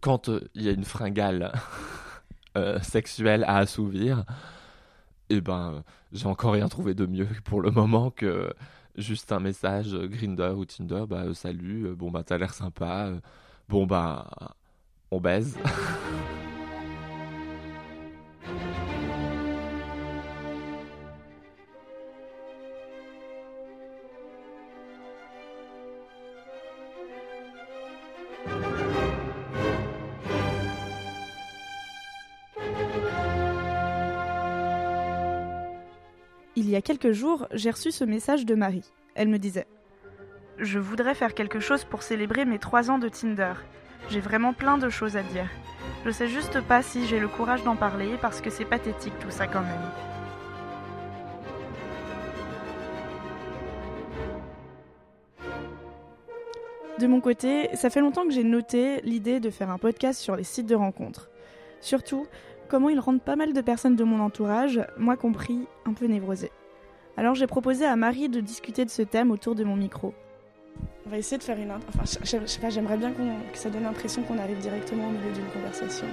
quand il y a une fringale sexuelle à assouvir, eh ben, j'ai encore rien trouvé de mieux pour le moment que juste un message Grinder ou Tinder, bah salut, bon bah t'as l'air sympa, bon bah on baise. a quelques jours, j'ai reçu ce message de Marie. Elle me disait Je voudrais faire quelque chose pour célébrer mes trois ans de Tinder. J'ai vraiment plein de choses à dire. Je sais juste pas si j'ai le courage d'en parler parce que c'est pathétique tout ça quand même. De mon côté, ça fait longtemps que j'ai noté l'idée de faire un podcast sur les sites de rencontres. Surtout, comment ils rendent pas mal de personnes de mon entourage, moi compris, un peu névrosées. Alors j'ai proposé à Marie de discuter de ce thème autour de mon micro. On va essayer de faire une... Enfin, je, sais pas, j'aimerais bien que ça donne l'impression qu'on arrive directement au milieu d'une conversation.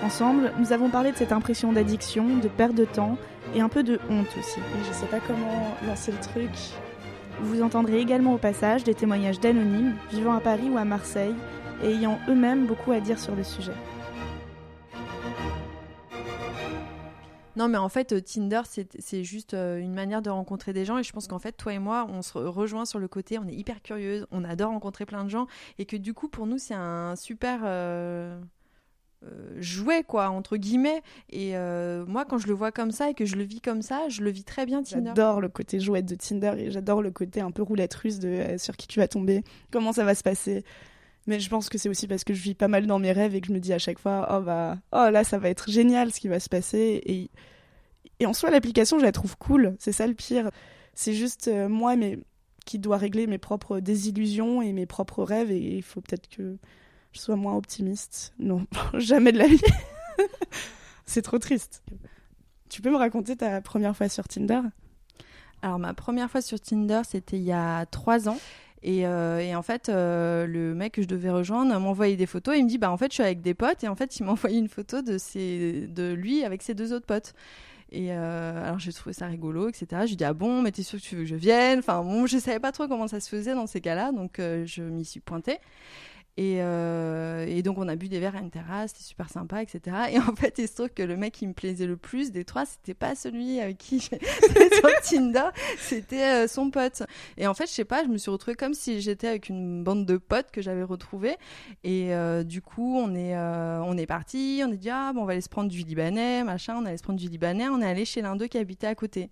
Ensemble, nous avons parlé de cette impression d'addiction, de perte de temps et un peu de honte aussi. Et je sais pas comment lancer le truc. Vous entendrez également au passage des témoignages d'anonymes vivant à Paris ou à Marseille et ayant eux-mêmes beaucoup à dire sur le sujet. Non, mais en fait, euh, Tinder, c'est juste euh, une manière de rencontrer des gens. Et je pense qu'en fait, toi et moi, on se rejoint sur le côté, on est hyper curieuse, on adore rencontrer plein de gens. Et que du coup, pour nous, c'est un super euh, jouet, quoi, entre guillemets. Et moi, quand je le vois comme ça et que je le vis comme ça, je le vis très bien, Tinder. J'adore le côté jouet de Tinder et j'adore le côté un peu roulette russe de sur qui tu vas tomber, comment ça va se passer. Mais je pense que c'est aussi parce que je vis pas mal dans mes rêves et que je me dis à chaque fois, oh bah, oh là, ça va être génial ce qui va se passer. Et, et en soi, l'application, je la trouve cool. C'est ça le pire. C'est juste euh, moi mais, qui dois régler mes propres désillusions et mes propres rêves. Et il faut peut-être que je sois moins optimiste. Non, jamais de la vie. c'est trop triste. Tu peux me raconter ta première fois sur Tinder? Alors, ma première fois sur Tinder, c'était il y a trois ans. Euh, et, en fait, euh, le mec que je devais rejoindre m'a envoyé des photos. Et il me dit, bah en fait, je suis avec des potes. Et en fait, il m'a envoyé une photo de, lui avec ses deux autres potes. Et euh, alors j'ai trouvé ça rigolo, etc. Je lui dis ah bon, mais t'es sûr que tu veux que je vienne? Enfin bon, je savais pas trop comment ça se faisait dans ces cas-là, donc je m'y suis pointée. Euh, et, donc on a bu des verres à une terrasse, c'était super sympa, etc. Et en fait, il se trouve que le mec qui me plaisait le plus des trois, c'était pas celui avec qui j'étais sur Tinder, c'était euh, son pote. Et en fait, je sais pas, je me suis retrouvée comme si j'étais avec une bande de potes que j'avais retrouvés. Et euh, du coup, on est, on est parti, on est dit ah bon, on va aller se prendre du libanais, machin, on allait se prendre du libanais, on est allé chez l'un d'eux qui habitait à côté.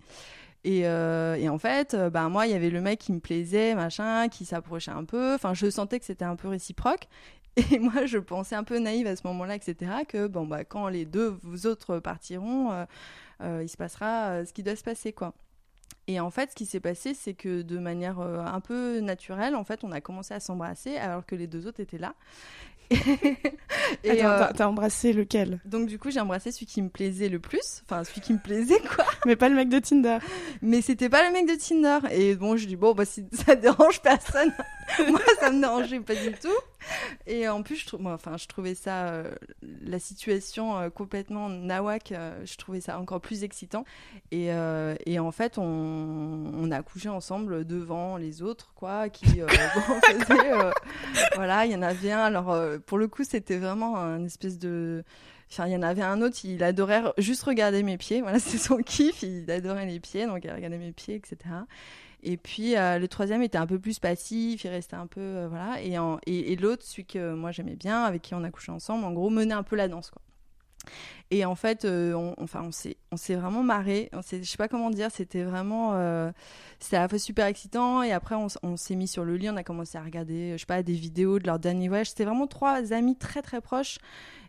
Et, euh, et, en fait, euh, bah, moi, il y avait le mec qui me plaisait, machin, qui s'approchait un peu. Enfin, je sentais que c'était un peu réciproque. Et moi, je pensais un peu naïve à ce moment-là, etc., que bon, bah, quand les deux autres partiront, euh, il se passera ce qui doit se passer, quoi. Et en fait, ce qui s'est passé, c'est que de manière un peu naturelle, en fait, on a commencé à s'embrasser alors que les deux autres étaient là. et Attends, t'as embrassé lequel? Donc du coup, j'ai embrassé celui qui me plaisait le plus, enfin celui qui me plaisait quoi. Mais pas le mec de Tinder. Mais c'était pas le mec de Tinder. Et bon, je dis bon, bah si ça dérange personne, moi ça me dérangeait pas du tout. Et en plus, je, trouve, enfin, je trouvais ça, euh, la situation euh, complètement nawak, euh, je trouvais ça encore plus excitant. Et, en fait, on, a couché ensemble devant les autres, quoi, qui faisaient, voilà, il y en avait un. Alors, pour le coup, c'était vraiment un espèce de. Enfin, il y en avait un autre, il adorait juste regarder mes pieds. Voilà, c'est son kiff. Il adorait les pieds, donc il regardait mes pieds, etc. Et puis euh, le troisième était un peu plus passif, il restait un peu euh, voilà. Et, et, l'autre, celui que moi j'aimais bien, avec qui on a couché ensemble, en gros menait un peu la danse quoi. Et en fait, euh, on, enfin, on s'est, s'est vraiment marré. On je sais pas comment dire, c'était vraiment, c'était à la fois super excitant. Et après, on, s'est mis sur le lit, on a commencé à regarder, je sais pas, des vidéos de leur dernier voyage. C'était vraiment trois amis très très proches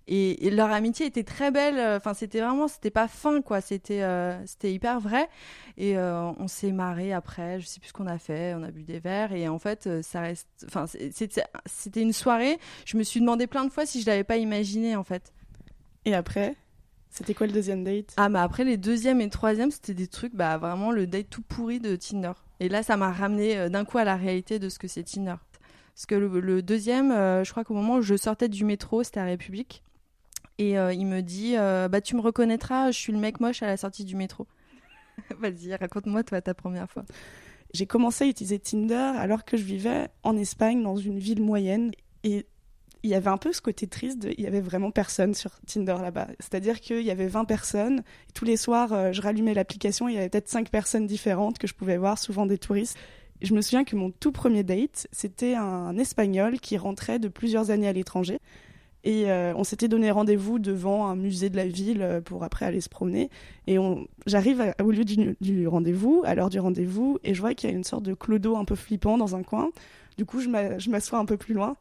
et, leur amitié était très belle. Enfin, c'était vraiment, c'était pas fin, quoi. C'était, euh, c'était hyper vrai. Et euh, on s'est marré après. Je sais plus ce qu'on a fait. On a bu des verres. Et en fait, euh, ça reste. Enfin, c'était une soirée. Je me suis demandé plein de fois si je l'avais pas imaginé, en fait. Et après c'était quoi le deuxième date? Ah, mais après, les deuxième et troisième, c'était des trucs, bah vraiment le date tout pourri de Tinder. Et là, ça m'a ramené d'un coup à la réalité de ce que c'est Tinder. Parce que le, deuxième, je crois qu'au moment où je sortais du métro, c'était à République. Et il me dit Bah, tu me reconnaîtras, je suis le mec moche à la sortie du métro. Vas-y, raconte-moi, toi, ta première fois. J'ai commencé à utiliser Tinder alors que je vivais en Espagne, dans une ville moyenne. Et il y avait un peu ce côté triste, il y avait vraiment personne sur Tinder là-bas. C'est-à-dire qu'il y avait 20 personnes, tous les soirs, euh, je rallumais l'application, il y avait peut-être 5 personnes différentes que je pouvais voir, souvent des touristes. Je me souviens que mon tout premier date, c'était un Espagnol qui rentrait de plusieurs années à l'étranger. Et euh, on s'était donné rendez-vous devant un musée de la ville euh, pour après aller se promener. Et j'arrive au lieu du, du rendez-vous, à l'heure du rendez-vous, et je vois qu'il y a une sorte de clodo un peu flippant dans un coin. Du coup, je m'assois un peu plus loin.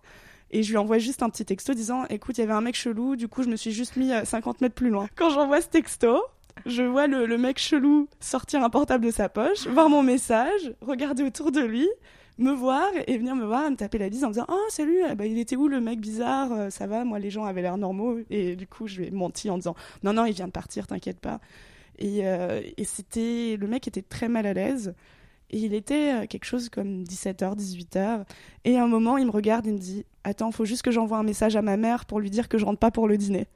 Et je lui envoie juste un petit texto disant Écoute, il y avait un mec chelou, du coup, je me suis juste mis 50 euh, mètres plus loin. Quand j'envoie ce texto, je vois le, le, mec chelou sortir un portable de sa poche, voir mon message, regarder autour de lui, me voir et venir me voir, me taper la bise en disant Oh, salut, ben, il était où le mec bizarre euh, Ça va, moi, les gens avaient l'air normaux. Et du coup, je lui ai menti en disant Non, non, il vient de partir, t'inquiète pas. Et, euh, et c'était. Le mec était très mal à l'aise. Et il était euh, quelque chose comme 17h, 18h. Et à un moment, il me regarde et me dit Attends, faut juste que j'envoie un message à ma mère pour lui dire que je rentre pas pour le dîner.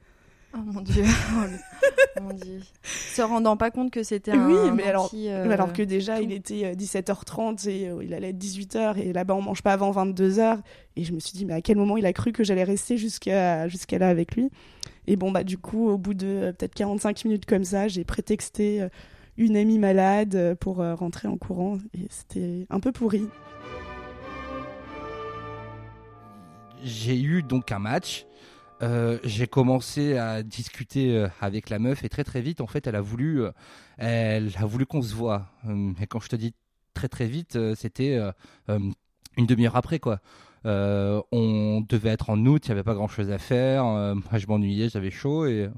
Oh mon dieu. oh mon dieu. Se rendant pas compte que c'était un. Oui, mais alors, euh, alors que déjà, il était 17h30 euh, et il allait être 18h et là-bas, on mange pas avant 22h. Et je me suis dit, mais à quel moment il a cru que j'allais rester jusqu'à jusqu'à là avec lui? Et bon, bah, du coup, au bout de peut-être 45 minutes comme ça, j'ai prétexté une amie malade euh, pour euh, rentrer en courant. Et c'était un peu pourri. J'ai eu donc un match. Euh, j'ai commencé à discuter avec la meuf et très très vite en fait elle a voulu elle a voulu qu'on se voit et quand je te dis très très vite c'était une demi-heure après quoi on devait être en août il n'y avait pas grand chose à faire moi je m'ennuyais j'avais chaud et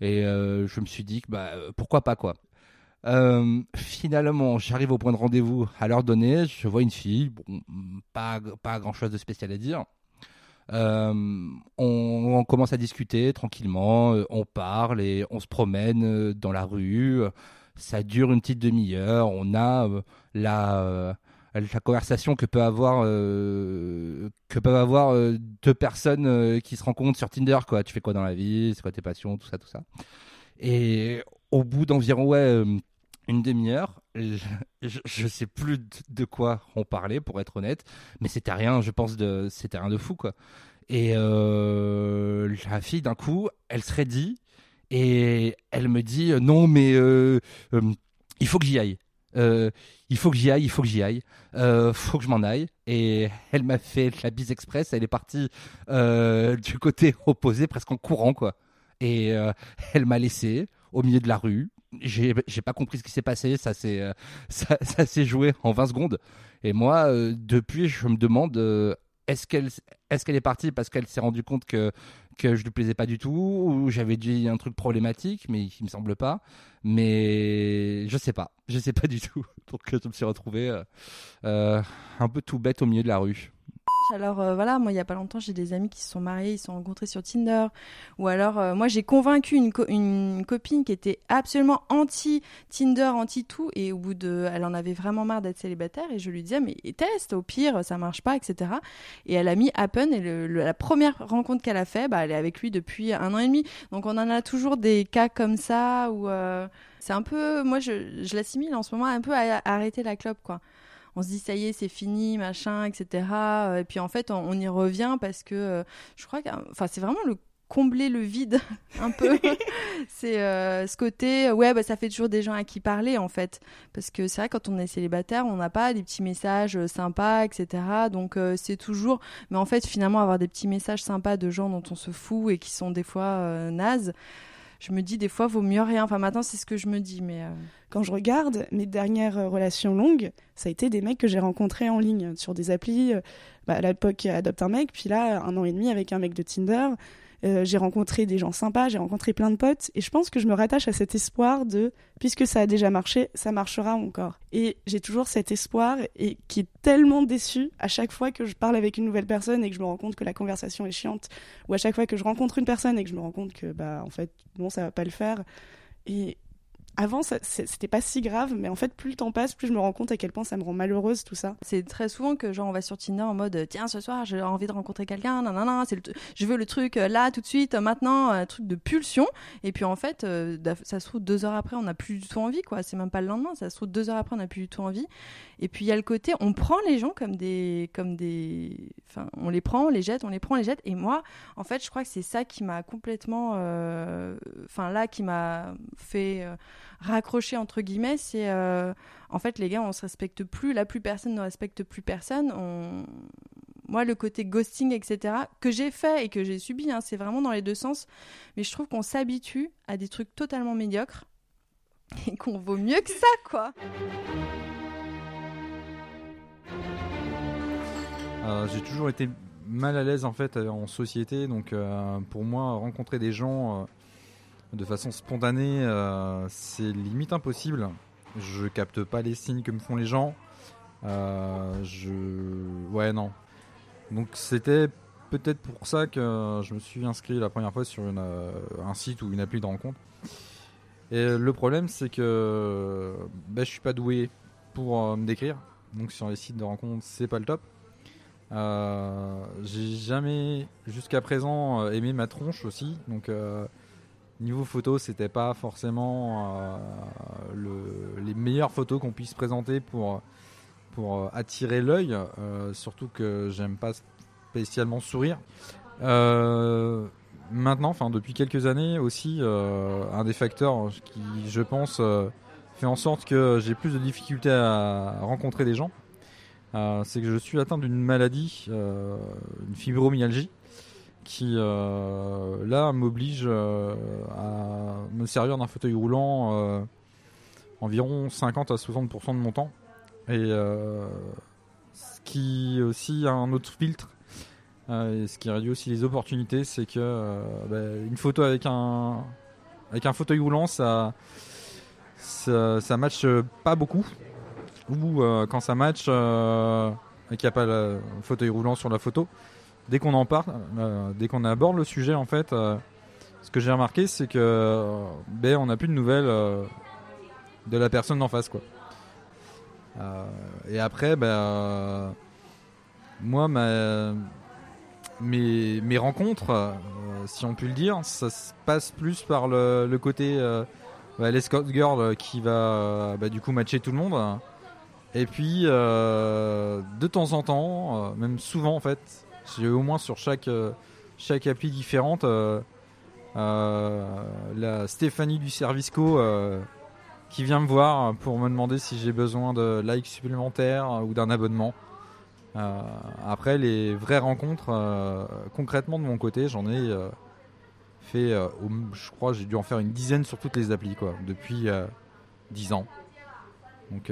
et je me suis dit bah pourquoi pas quoi euh, finalement, j'arrive au point de rendez-vous à l'heure donnée. Je vois une fille, bon, pas, pas grand chose de spécial à dire. Euh, on, commence à discuter tranquillement, euh, on parle et on se promène dans la rue. Ça dure une petite demi-heure. On a la, la conversation que peut avoir que peuvent avoir deux personnes qui se rencontrent sur Tinder. Quoi. Tu fais quoi dans la vie? C'est quoi tes passions? Tout ça, tout ça. Et au bout d'environ ouais, une demi-heure. Je, ne sais plus de quoi on parlait, pour être honnête, mais c'était rien, je pense, c'était rien de fou, quoi. Et euh, la fille, d'un coup, elle se dit et elle me dit euh, non, mais euh, il faut que j'y aille. il faut que j'y aille, il faut que j'y aille, euh, faut que je m'en aille. Et elle m'a fait la bise express, elle est partie du côté opposé, presque en courant, quoi. Et elle m'a laissé au milieu de la rue, j'ai pas compris ce qui s'est passé. Ça s'est euh, ça, joué en 20 secondes. Et moi, euh, depuis, je me demande euh, est-ce qu'elle est, qu'elle est partie parce qu'elle s'est rendue compte que que je lui plaisais pas du tout ou j'avais dit un truc problématique, mais il me semble pas. Mais je sais pas, je sais pas du tout. Donc je me suis retrouvé un peu tout bête au milieu de la rue. Alors euh, voilà, moi il y a pas longtemps, j'ai des amis qui se sont mariés, ils se sont rencontrés sur Tinder. Ou alors, euh, moi j'ai convaincu une, une, copine qui était absolument anti Tinder, anti tout, et au bout de, elle en avait vraiment marre d'être célibataire, et je lui disais mais teste, au pire ça marche pas, etc. Et elle a mis Happen, et la première rencontre qu'elle a fait, bah, elle est avec lui depuis un an et demi. Donc on en a toujours des cas comme ça où euh, c'est un peu, moi je, je l'assimile en ce moment un peu à arrêter la clope quoi on se dit ça y est, c'est fini, machin, etc. Euh, et puis en fait, on, y revient parce que euh, je crois que, enfin, c'est vraiment le combler le vide un peu. C'est euh, ce côté ouais bah ça fait toujours des gens à qui parler en fait. Parce que c'est vrai quand on est célibataire on n'a pas des petits messages sympas etc donc c'est toujours mais en fait finalement avoir des petits messages sympas de gens dont on se fout et qui sont des fois nazes je me dis des fois vaut mieux rien. Enfin maintenant c'est ce que je me dis, mais euh. quand je regarde mes dernières euh, relations longues, ça a été des mecs que j'ai rencontrés en ligne sur des applis. Euh, bah, à l'époque adopte un mec, puis là un an et demi avec un mec de Tinder. Euh, j'ai rencontré des gens sympas, j'ai rencontré plein de potes, et je pense que je me rattache à cet espoir de, puisque ça a déjà marché, ça marchera encore. Et j'ai toujours cet espoir, et qui est tellement déçu à chaque fois que je parle avec une nouvelle personne et que je me rends compte que la conversation est chiante, ou à chaque fois que je rencontre une personne et que je me rends compte que, bah, en fait, non, ça va pas le faire. Et avant, c'était pas si grave, mais en fait, plus le temps passe, plus je me rends compte à quel point ça me rend malheureuse tout ça. C'est très souvent que genre on va sur Tinder en mode tiens ce soir j'ai envie de rencontrer quelqu'un, non, c'est je veux le truc euh, là tout de suite, maintenant, un truc de pulsion. Et puis en fait, euh, ça se trouve deux heures après on n'a plus du tout envie quoi. C'est même pas le lendemain, ça se trouve deux heures après on n'a plus du tout envie. Et puis il y a le côté on prend les gens comme des comme des, enfin on les prend, on les jette, on les prend, on les jette. Et moi en fait je crois que c'est ça qui m'a complètement, euh, enfin là qui m'a fait raccrocher entre guillemets, c'est euh, en fait les gars on se respecte plus, là plus personne ne respecte plus personne. On... Moi le côté ghosting etc que j'ai fait et que j'ai subi, hein, c'est vraiment dans les deux sens. Mais je trouve qu'on s'habitue à des trucs totalement médiocres et qu'on vaut mieux que ça quoi. Euh, j'ai toujours été mal à l'aise en fait en société, donc euh, pour moi rencontrer des gens de façon spontanée, euh, c'est limite impossible. Je capte pas les signes que me font les gens. Euh, je, ouais, non. Donc c'était peut-être pour ça que je me suis inscrit la première fois sur euh, un site ou une appli de rencontre. Et le problème, c'est que ben, je suis pas doué pour me décrire. Donc sur les sites de rencontre, c'est pas le top. j'ai jamais jusqu'à présent aimé ma tronche aussi. Donc Niveau photo, c'était pas forcément euh, le, les meilleures photos qu'on puisse présenter pour, pour euh, attirer l'œil, euh, surtout que j'aime pas spécialement sourire. maintenant, enfin depuis quelques années aussi, un des facteurs qui, je pense, fait en sorte que j'ai plus de difficultés à rencontrer des gens, c'est que je suis atteint d'une maladie, une fibromyalgie qui euh, là m'oblige euh, à me servir d'un fauteuil roulant euh, environ 50 à 60% de mon temps. Et ce qui aussi a un autre filtre, et ce qui réduit aussi les opportunités, c'est que bah, une photo avec un, avec un fauteuil roulant, ça, ça, ça match pas beaucoup. Ou quand ça match et qu'il n'y a pas le fauteuil roulant sur la photo, dès qu'on en parle, euh, dès qu'on aborde le sujet, en fait, euh, ce que j'ai remarqué, c'est que euh, ben, on n'a plus de nouvelles de la personne d'en face, quoi. et après, ben, moi, mes rencontres, si on peut le dire, ça se passe plus par le, côté bah, l'escort girl qui va bah, du coup matcher tout le monde. Et puis, de temps en temps, même souvent en fait, j'ai au moins sur chaque, euh, chaque appli différente euh, euh, la Stéphanie du service co qui vient me voir pour me demander si j'ai besoin de likes supplémentaires ou d'un abonnement. après, les vraies rencontres, concrètement de mon côté, j'en ai fait, je crois, j'ai dû en faire une dizaine sur toutes les applis, quoi, depuis 10 ans. Donc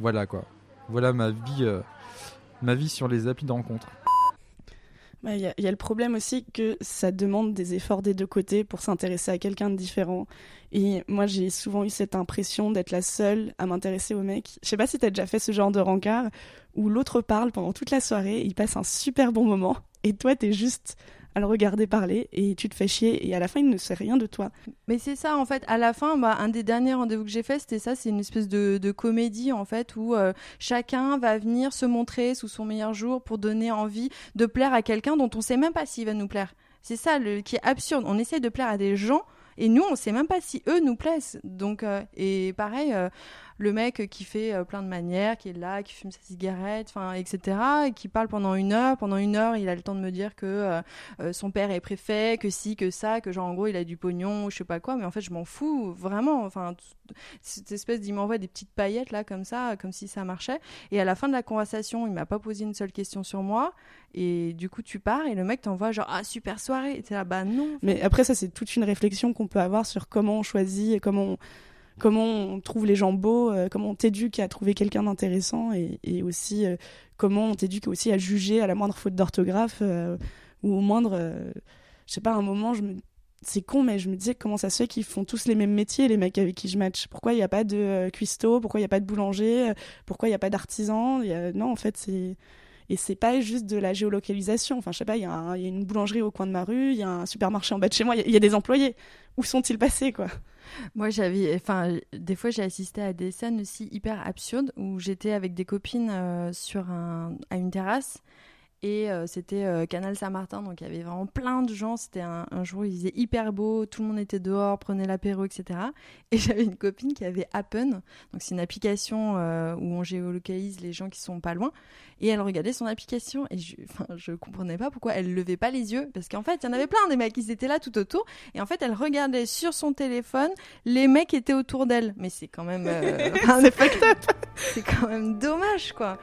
voilà, quoi. Voilà ma vie, ma vie sur les applis de rencontre. Il y, a le problème aussi que ça demande des efforts des deux côtés pour s'intéresser à quelqu'un de différent. Et moi, j'ai souvent eu cette impression d'être la seule à m'intéresser au mec. Je sais pas si tu as déjà fait ce genre de rencard où l'autre parle pendant toute la soirée, il passe un super bon moment, et toi, tu es juste à le regarder parler et tu te fais chier et à la fin il ne sait rien de toi. Mais c'est ça en fait, à la fin, bah, un des derniers rendez-vous que j'ai fait c'était ça, c'est une espèce de, de, comédie en fait où euh, chacun va venir se montrer sous son meilleur jour pour donner envie de plaire à quelqu'un dont on sait même pas s'il va nous plaire. C'est ça le, qui est absurde, on essaie de plaire à des gens et nous on sait même pas si eux nous plaisent. Donc euh, et pareil euh, le mec qui fait euh, plein de manières, qui est là, qui fume sa cigarette, enfin, etc., et qui parle pendant une heure. Pendant une heure, il a le temps de me dire que euh, euh, son père est préfet, que si, que ça, que genre en gros il a du pognon, je sais pas quoi. Mais en fait, je m'en fous vraiment. Enfin, cette espèce d'il m'envoie des petites paillettes là comme ça, comme si ça marchait. Et à la fin de la conversation, il m'a pas posé une seule question sur moi. Et du coup, tu pars et le mec t'envoie genre ah super soirée. Et t'es là bah non. Mais après ça, c'est toute une réflexion qu'on peut avoir sur comment on choisit et comment on comment on trouve les gens beaux, euh, comment on t'éduque à trouver quelqu'un d'intéressant et, aussi euh, comment on t'éduque aussi à juger à la moindre faute d'orthographe euh, ou au moindre, je sais pas, un moment je c'est con, mais je me disais comment ça se fait qu'ils font tous les mêmes métiers, les mecs avec qui je match. Pourquoi il n'y a pas de cuistot? Pourquoi il n'y a pas de boulanger? Pourquoi il n'y a pas d'artisan Non, en fait, c'est. Et c'est pas juste de la géolocalisation. Enfin, je sais pas, il y, a une boulangerie au coin de ma rue, il y a un supermarché en bas de chez moi, il y, a des employés. Où sont-ils passés, quoi? Moi, j'avais, enfin, des fois, j'ai assisté à des scènes aussi hyper absurdes où j'étais avec des copines euh, sur un, à une terrasse et euh, c'était euh, Canal Saint-Martin, donc il y avait vraiment plein de gens. C'était un, jour où il faisait hyper beau, tout le monde était dehors, prenait l'apéro, etc. Et j'avais une copine qui avait Appen, donc c'est une application euh, où on géolocalise les gens qui sont pas loin. Et elle regardait son application et je, je comprenais pas pourquoi elle levait pas les yeux, parce qu'en fait il y en avait plein des mecs qui étaient là tout autour. Et en fait elle regardait sur son téléphone les mecs qui étaient autour d'elle. Mais c'est quand même, c'est quand même dommage quoi.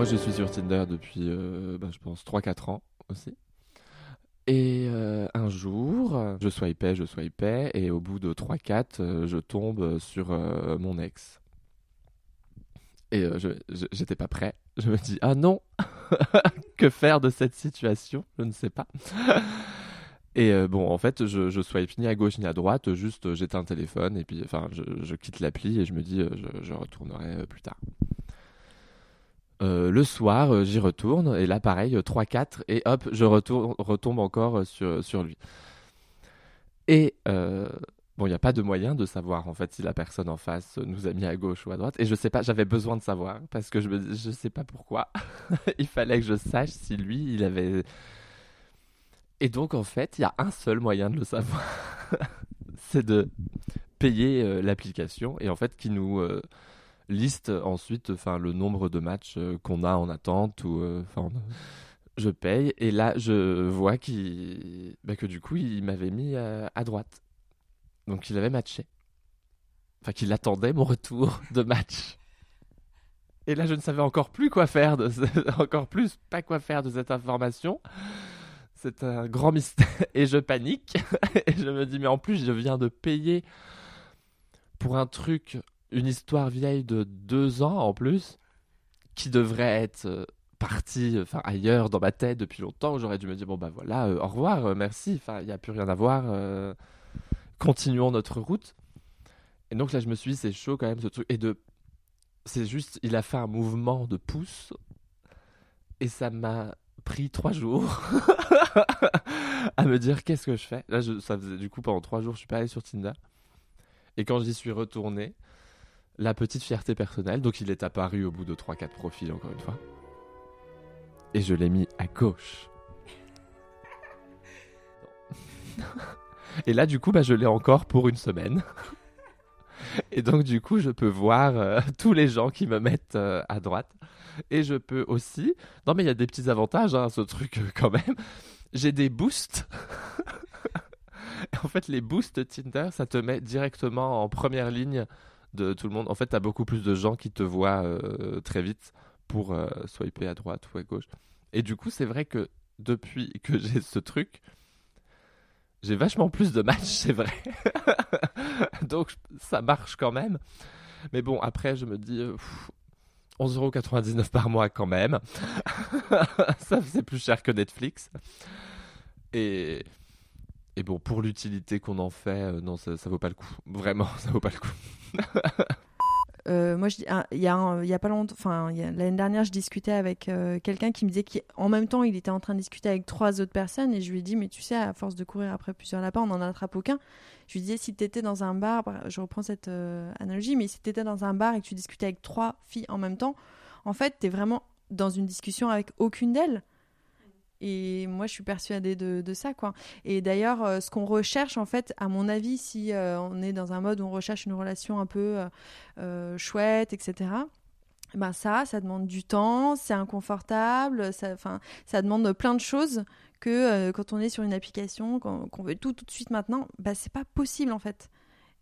Moi je suis sur Tinder depuis euh, bah, je pense 3-4 ans aussi. Et euh, un jour, je swipais, je swipais, et au bout de 3-4, euh, je tombe sur mon ex. Et j'étais pas prêt. Je me dis, ah non, que faire de cette situation? Je ne sais pas. Et euh, bon, en fait, je, je swipe ni à gauche ni à droite, juste euh, j'éteins un téléphone et puis enfin, je, quitte l'appli et je me dis, euh, je, retournerai plus tard. Le soir, j'y retourne et là, pareil, 3-4 et hop, je retourne, retombe encore sur, sur lui. Et bon, il n'y a pas de moyen de savoir en fait si la personne en face nous a mis à gauche ou à droite. Et je sais pas, j'avais besoin de savoir parce que je ne sais pas pourquoi. il fallait que je sache si lui, il avait et donc, en fait, il y a un seul moyen de le savoir. c'est de payer euh, l'application et en fait, qui nous euh, liste ensuite enfin, le nombre de matchs euh, qu'on a en attente. ou enfin Je paye et là, je vois qu'il bah, que du coup, il m'avait mis à droite. Donc, il avait matché. Enfin, qu'il attendait mon retour de match. Et là, je ne savais encore plus quoi faire, encore plus pas quoi faire de cette information. C'est un grand mystère. Et je panique. Et je me dis, mais en plus, je viens de payer pour un truc, une histoire vieille de deux ans en plus, qui devrait être euh, parti enfin, ailleurs dans ma tête depuis longtemps. J'aurais dû me dire, bon, bah voilà, euh, au revoir, euh, merci. Il n'y a plus rien à voir. continuons notre route. Et donc là, je me suis dit, c'est chaud quand même ce truc. Et de. C'est juste, il a fait un mouvement de pouce. Et ça m'a pris trois jours à me dire qu'est-ce que je fais? Là, je, ça faisait du coup pendant trois jours, je suis pas allé sur Tinder. Et quand j'y suis retourné, la petite fierté personnelle, donc il est apparu au bout de 3-4 profils encore une fois. Et je l'ai mis à gauche. Et là, du coup, bah, je l'ai encore pour une semaine. Et donc, du coup, je peux voir euh, tous les gens qui me mettent euh, à droite. Et je peux aussi. Non, mais il y a des petits avantages, hein, ce truc, euh, quand même. J'ai des boosts. en fait, les boosts Tinder, ça te met directement en première ligne de tout le monde. En fait, tu as beaucoup plus de gens qui te voient très vite pour swiper à droite ou à gauche. Et du coup, c'est vrai que depuis que j'ai ce truc, j'ai vachement plus de matchs, c'est vrai. Donc ça marche quand même. Mais bon, après, je me dis, 11,99€ par mois quand même. ça c'est plus cher que Netflix. Et, et bon, pour l'utilité qu'on en fait, euh, non, ça, ça vaut pas le coup. Vraiment, ça vaut pas le coup. Euh, moi, il y, a, pas longtemps, enfin, l'année dernière, je discutais avec euh, quelqu'un qui me disait qu'en même temps, il était en train de discuter avec trois autres personnes et je lui ai dit, mais tu sais, à force de courir après plusieurs lapins, on n'en attrape aucun. Je lui disais, si tu étais dans un bar, bah, je reprends cette analogie, mais si tu étais dans un bar et que tu discutais avec trois filles en même temps, en fait, tu vraiment dans une discussion avec aucune d'elles. Et moi, je suis persuadée de, ça, quoi. Et d'ailleurs, euh, ce qu'on recherche, en fait, à mon avis, si euh, on est dans un mode où on recherche une relation un peu euh, chouette, etc., ben ça, ça demande du temps, c'est inconfortable, ça, ça demande plein de choses que quand on est sur une application, qu'on veut tout tout de suite maintenant, ben c'est pas possible, en fait.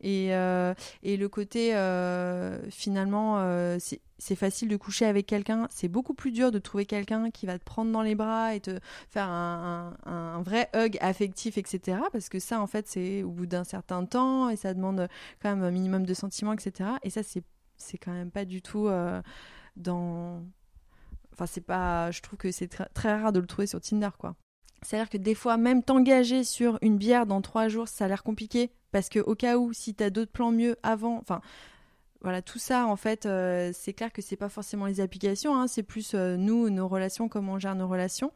Et, euh, et le côté, euh, finalement, euh, c'est facile de coucher avec quelqu'un. C'est beaucoup plus dur de trouver quelqu'un qui va te prendre dans les bras et te faire un, un, vrai hug affectif, etc. Parce que ça, en fait, c'est au bout d'un certain temps et ça demande quand même un minimum de sentiments, etc. Et ça, c'est quand même pas du tout dans. Enfin, c'est pas. Je trouve que c'est très rare de le trouver sur Tinder, quoi. C'est-à-dire que des fois, même t'engager sur une bière dans trois jours, ça a l'air compliqué parce que au cas où, si t'as d'autres plans mieux avant, enfin, voilà, tout ça, en fait, euh, c'est clair que c'est pas forcément les applications, hein, c'est plus euh, nous, nos relations, comment on gère nos relations.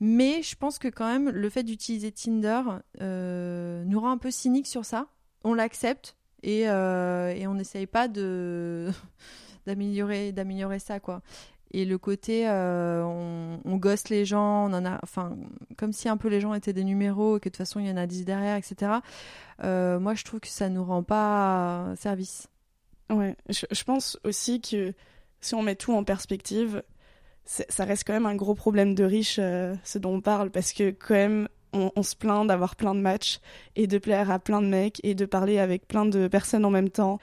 Mais je pense que quand même, le fait d'utiliser Tinder euh, nous rend un peu cyniques sur ça. On l'accepte et, on n'essaye pas d'améliorer d'améliorer ça, quoi et le côté on, on, gosse les gens, on en a, enfin, comme si un peu les gens étaient des numéros et que de toute façon il y en a 10 derrière, etc. moi je trouve que ça nous rend pas service. Ouais, je, pense aussi que si on met tout en perspective, ça reste quand même un gros problème de riche, euh, ce dont on parle, parce que quand même, on, se plaint d'avoir plein de matchs et de plaire à plein de mecs et de parler avec plein de personnes en même temps.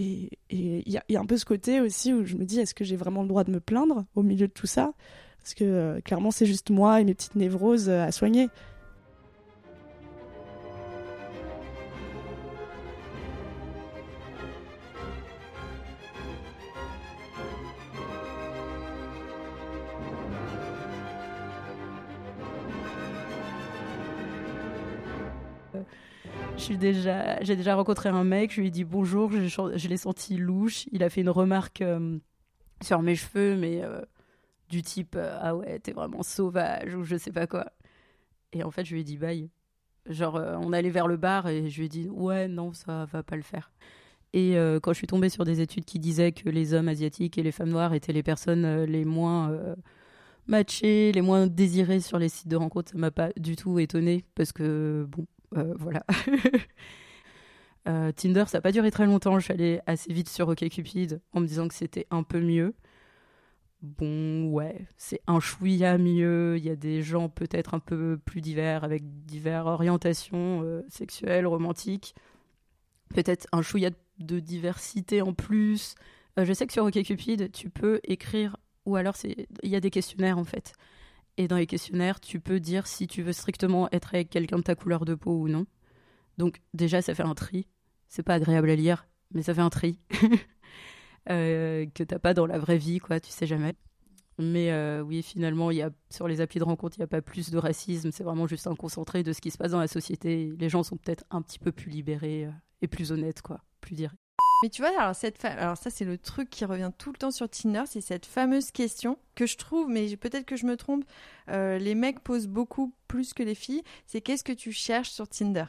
Et il y, a un peu ce côté aussi où je me dis, est-ce que j'ai vraiment le droit de me plaindre au milieu de tout ça? Parce que euh, clairement, c'est juste moi et mes petites névroses euh, à soigner. J'ai déjà, rencontré un mec, je lui ai dit bonjour, je, l'ai senti louche. Il a fait une remarque euh, sur mes cheveux, mais euh, du type euh, ah ouais, t'es vraiment sauvage ou je sais pas quoi. Et en fait, je lui ai dit bye. Genre, on allait vers le bar et je lui ai dit ouais, non, ça va pas le faire. Et quand je suis tombée sur des études qui disaient que les hommes asiatiques et les femmes noires étaient les personnes les moins matchées, les moins désirées sur les sites de rencontres, ça m'a pas du tout étonnée parce que bon, euh, voilà. Euh, Tinder, ça n'a pas duré très longtemps. Je suis allée assez vite sur OkCupid en me disant que c'était un peu mieux. Bon, ouais, c'est un chouïa mieux. Il y a des gens peut-être un peu plus divers, avec diverses orientations euh, sexuelles, romantiques. Peut-être un chouïa de diversité en plus. je sais que sur OkCupid, tu peux écrire, ou alors il y a des questionnaires en fait. Et dans les questionnaires, tu peux dire si tu veux strictement être avec quelqu'un de ta couleur de peau ou non. Donc déjà, ça fait un tri. C'est pas agréable à lire, mais ça fait un tri euh, que t'as pas dans la vraie vie, quoi. Tu sais jamais. Mais euh, oui, finalement, y a, sur les applis de rencontre, il n'y a pas plus de racisme. C'est vraiment juste un concentré de ce qui se passe dans la société. Les gens sont peut-être un petit peu plus libérés euh, et plus honnêtes, quoi. Plus directs. Mais tu vois, alors, cette alors ça, c'est le truc qui revient tout le temps sur Tinder, c'est cette fameuse question que je trouve, mais peut-être que je me trompe, euh, les mecs posent beaucoup plus que les filles, c'est qu'est-ce que tu cherches sur Tinder?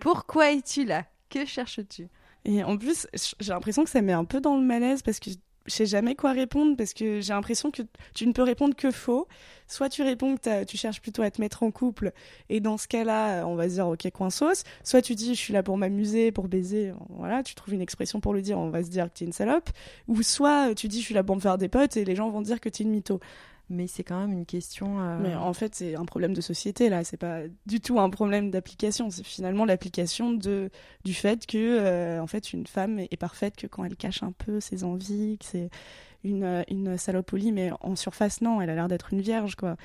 Pourquoi es-tu là? Que cherches-tu? Et en plus, j'ai l'impression que ça met un peu dans le malaise parce que je sais jamais quoi répondre parce que j'ai l'impression que tu ne peux répondre que faux. Soit tu réponds que tu cherches plutôt à te mettre en couple et dans ce cas-là, on va se dire ok sauce. Soit tu dis je suis là pour m'amuser, pour baiser, voilà, tu trouves une expression pour le dire, on va se dire que tu es une salope. Ou soit tu dis je suis là pour me faire des potes et les gens vont dire que tu es une mytho mais c'est quand même une question. Euh, mais en fait, c'est un problème de société là. C'est pas du tout un problème d'application. C'est finalement l'application de du fait que euh, en fait une femme est parfaite que quand elle cache un peu ses envies, que c'est une une salopolie, mais en surface non, elle a l'air d'être une vierge quoi.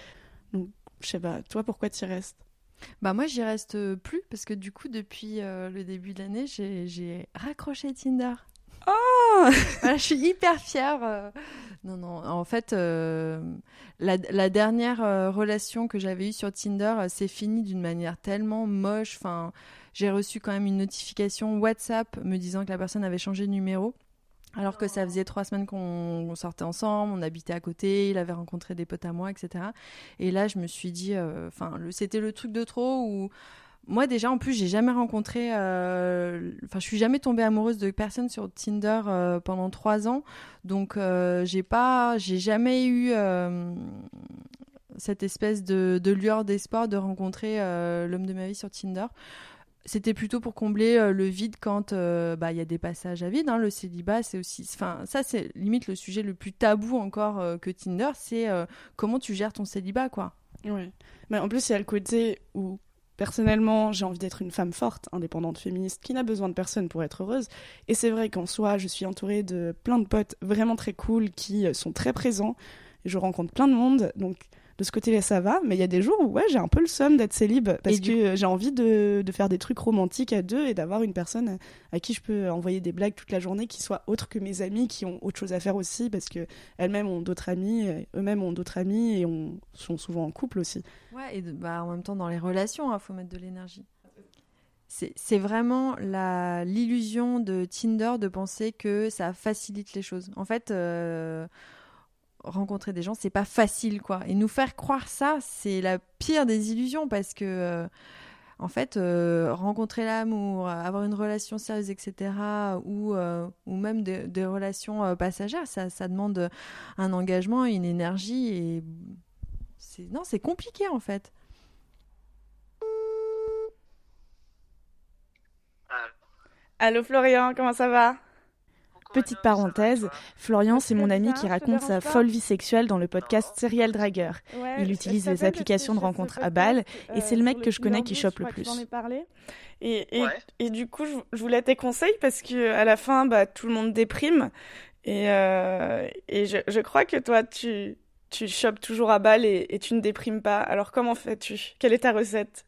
Donc je sais pas. Toi, pourquoi tu y restes? Bah moi j'y reste plus parce que du coup depuis euh, le début de l'année j'ai raccroché Tinder. Oh Je suis hyper fière. Euh. Non, non, en fait, euh, la, dernière euh, relation que j'avais eue sur Tinder s'est finie d'une manière tellement moche. Enfin, j'ai reçu quand même une notification WhatsApp me disant que la personne avait changé de numéro. Alors que ça faisait trois semaines qu'on sortait ensemble, on habitait à côté, il avait rencontré des potes à moi, etc. Et là, je me suis dit, enfin, c'était le truc de trop où moi déjà en plus j'ai jamais rencontré euh, enfin je suis jamais tombée amoureuse de personne sur Tinder euh, pendant trois ans. Donc euh, j'ai pas j'ai jamais eu cette espèce de, de lueur d'espoir de rencontrer l'homme de ma vie sur Tinder. C'était plutôt pour combler le vide quand bah il y a des passages à vide hein. le célibat c'est aussi enfin ça c'est limite le sujet le plus tabou encore que Tinder c'est comment tu gères ton célibat quoi. Ouais. Mais en plus il y a le côté où Personnellement, j'ai envie d'être une femme forte, indépendante, féministe, qui n'a besoin de personne pour être heureuse. Et c'est vrai qu'en soi, je suis entourée de plein de potes vraiment très cool qui sont très présents. je rencontre plein de monde. Donc, de ce côté-là, ça va. Mais il y a des jours où ouais, j'ai un peu le somme d'être célib parce Et que j'ai envie de, de faire des trucs romantiques à deux et d'avoir une personne à qui je peux envoyer des blagues toute la journée qui soit autre que mes amis qui ont autre chose à faire aussi parce que elles-mêmes ont d'autres amis, eux-mêmes ont d'autres amis et on, sont souvent en couple aussi. Ouais, et de- bah, en même temps, dans les relations, il faut mettre de l'énergie. C'est vraiment l'illusion de Tinder de penser que ça facilite les choses. En fait, euh, rencontrer des gens, c'est pas facile, quoi. Et nous faire croire ça, c'est la pire des illusions parce que, euh, en fait, euh, rencontrer l'amour, avoir une relation sérieuse, etc., ou, euh, ou même des, relations passagères, ça, ça demande un engagement, une énergie et c'est non, c'est compliqué en fait. Allô Florian, comment ça va? Petite parenthèse, Florian, c'est mon ami qui raconte sa folle vie sexuelle dans le podcast Serial Dragger. Il utilise les applications de rencontres à balles et c'est le mec que je connais qui chope le plus. Et, et, Ouais. et du coup, je, voulais tes conseils parce que à la fin, bah, tout le monde déprime. Et, euh, et je, je crois que toi, tu, tu chopes toujours à balles et, et tu ne déprimes pas. Alors comment fais-tu? Quelle est ta recette?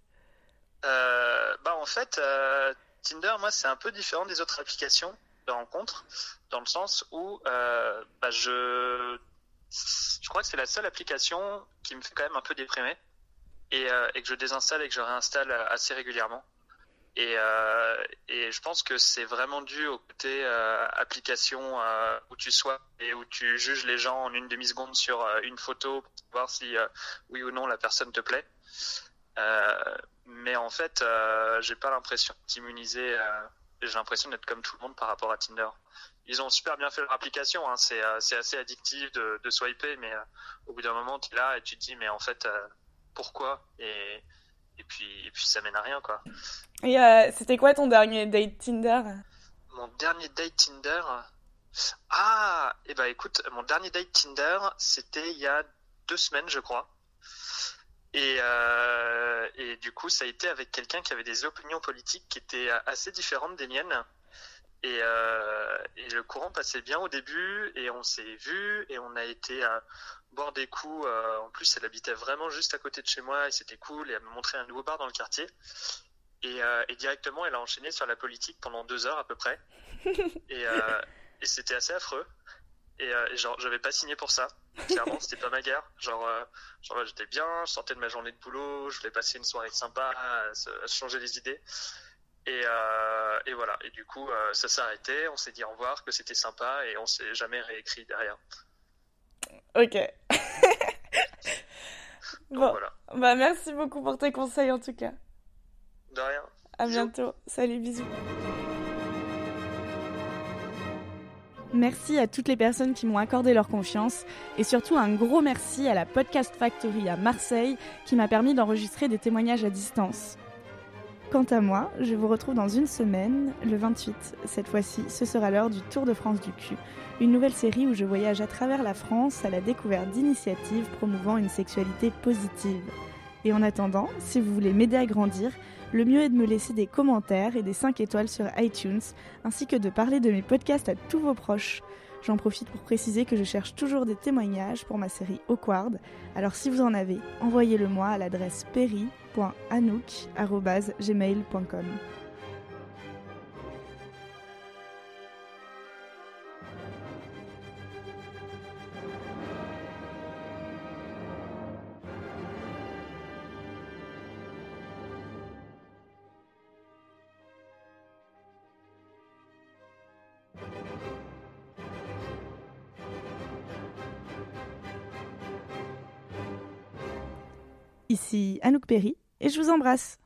Euh, bah en fait, euh, Tinder, moi, c'est un peu différent des autres applications de rencontres, dans le sens où euh, bah, je, je crois que c'est la seule application qui me fait quand même un peu déprimer et, euh, que je désinstalle et que je réinstalle assez régulièrement. Et, euh, et je pense que c'est vraiment dû au côté application où tu sois et où tu juges les gens en une demi-seconde sur une photo pour voir si oui ou non la personne te plaît. Mais en fait, j'ai pas l'impression d'immuniser. J'ai l'impression d'être comme tout le monde par rapport à Tinder. Ils ont super bien fait leur application. Hein, c'est euh, c'est assez addictif de, de swiper, mais euh, au bout d'un moment, tu es là et tu te dis, mais en fait, euh, pourquoi? Et, et puis et puis ça mène à rien quoi. Et c'était quoi ton dernier date Tinder? Mon dernier date Tinder? Ah, et bah écoute, mon dernier date Tinder, c'était il y a deux semaines, je crois. Et, euh, et du coup, ça a été avec quelqu'un qui avait des opinions politiques qui étaient assez différentes des miennes. Et, euh, et le courant passait bien au début, et on s'est vu, et on a été à boire des coups. euh, en plus, elle habitait vraiment juste à côté de chez moi, et c'était cool, et elle m'a montré un nouveau bar dans le quartier. Et, euh, et directement, elle a enchaîné sur la politique pendant deux heures à peu près. Et, euh, et c'était assez affreux. Et, euh, et genre, j'avais pas signé pour ça. Clairement, c'était pas ma guerre. Genre, genre j'étais bien, je sortais de ma journée de boulot, je voulais passer une soirée sympa, à, à changer les idées. Et, euh, et voilà. Et du coup, euh, ça s'est arrêté. On s'est dit au revoir, que c'était sympa, et on s'est jamais réécrit derrière. Ok. Donc bon, voilà. bah merci beaucoup pour tes conseils en tout cas. De rien. À Bisous. bientôt. Salut, bisous. Merci à toutes les personnes qui m'ont accordé leur confiance et surtout un gros merci à la Podcast Factory à Marseille qui m'a permis d'enregistrer des témoignages à distance. Quant à moi, je vous retrouve dans une semaine, le 28. Cette fois-ci, ce sera l'heure du Tour de France du cul, une nouvelle série où je voyage à travers la France à la découverte d'initiatives promouvant une sexualité positive. Et en attendant, si vous voulez m'aider à grandir, le mieux est de me laisser des commentaires et des 5 étoiles sur iTunes, ainsi que de parler de mes podcasts à tous vos proches. J'en profite pour préciser que je cherche toujours des témoignages pour ma série Awkward, alors si vous en avez, envoyez-le moi à l'adresse perry.anouk.gmail.com. Ici Anouk Perry et je vous embrasse.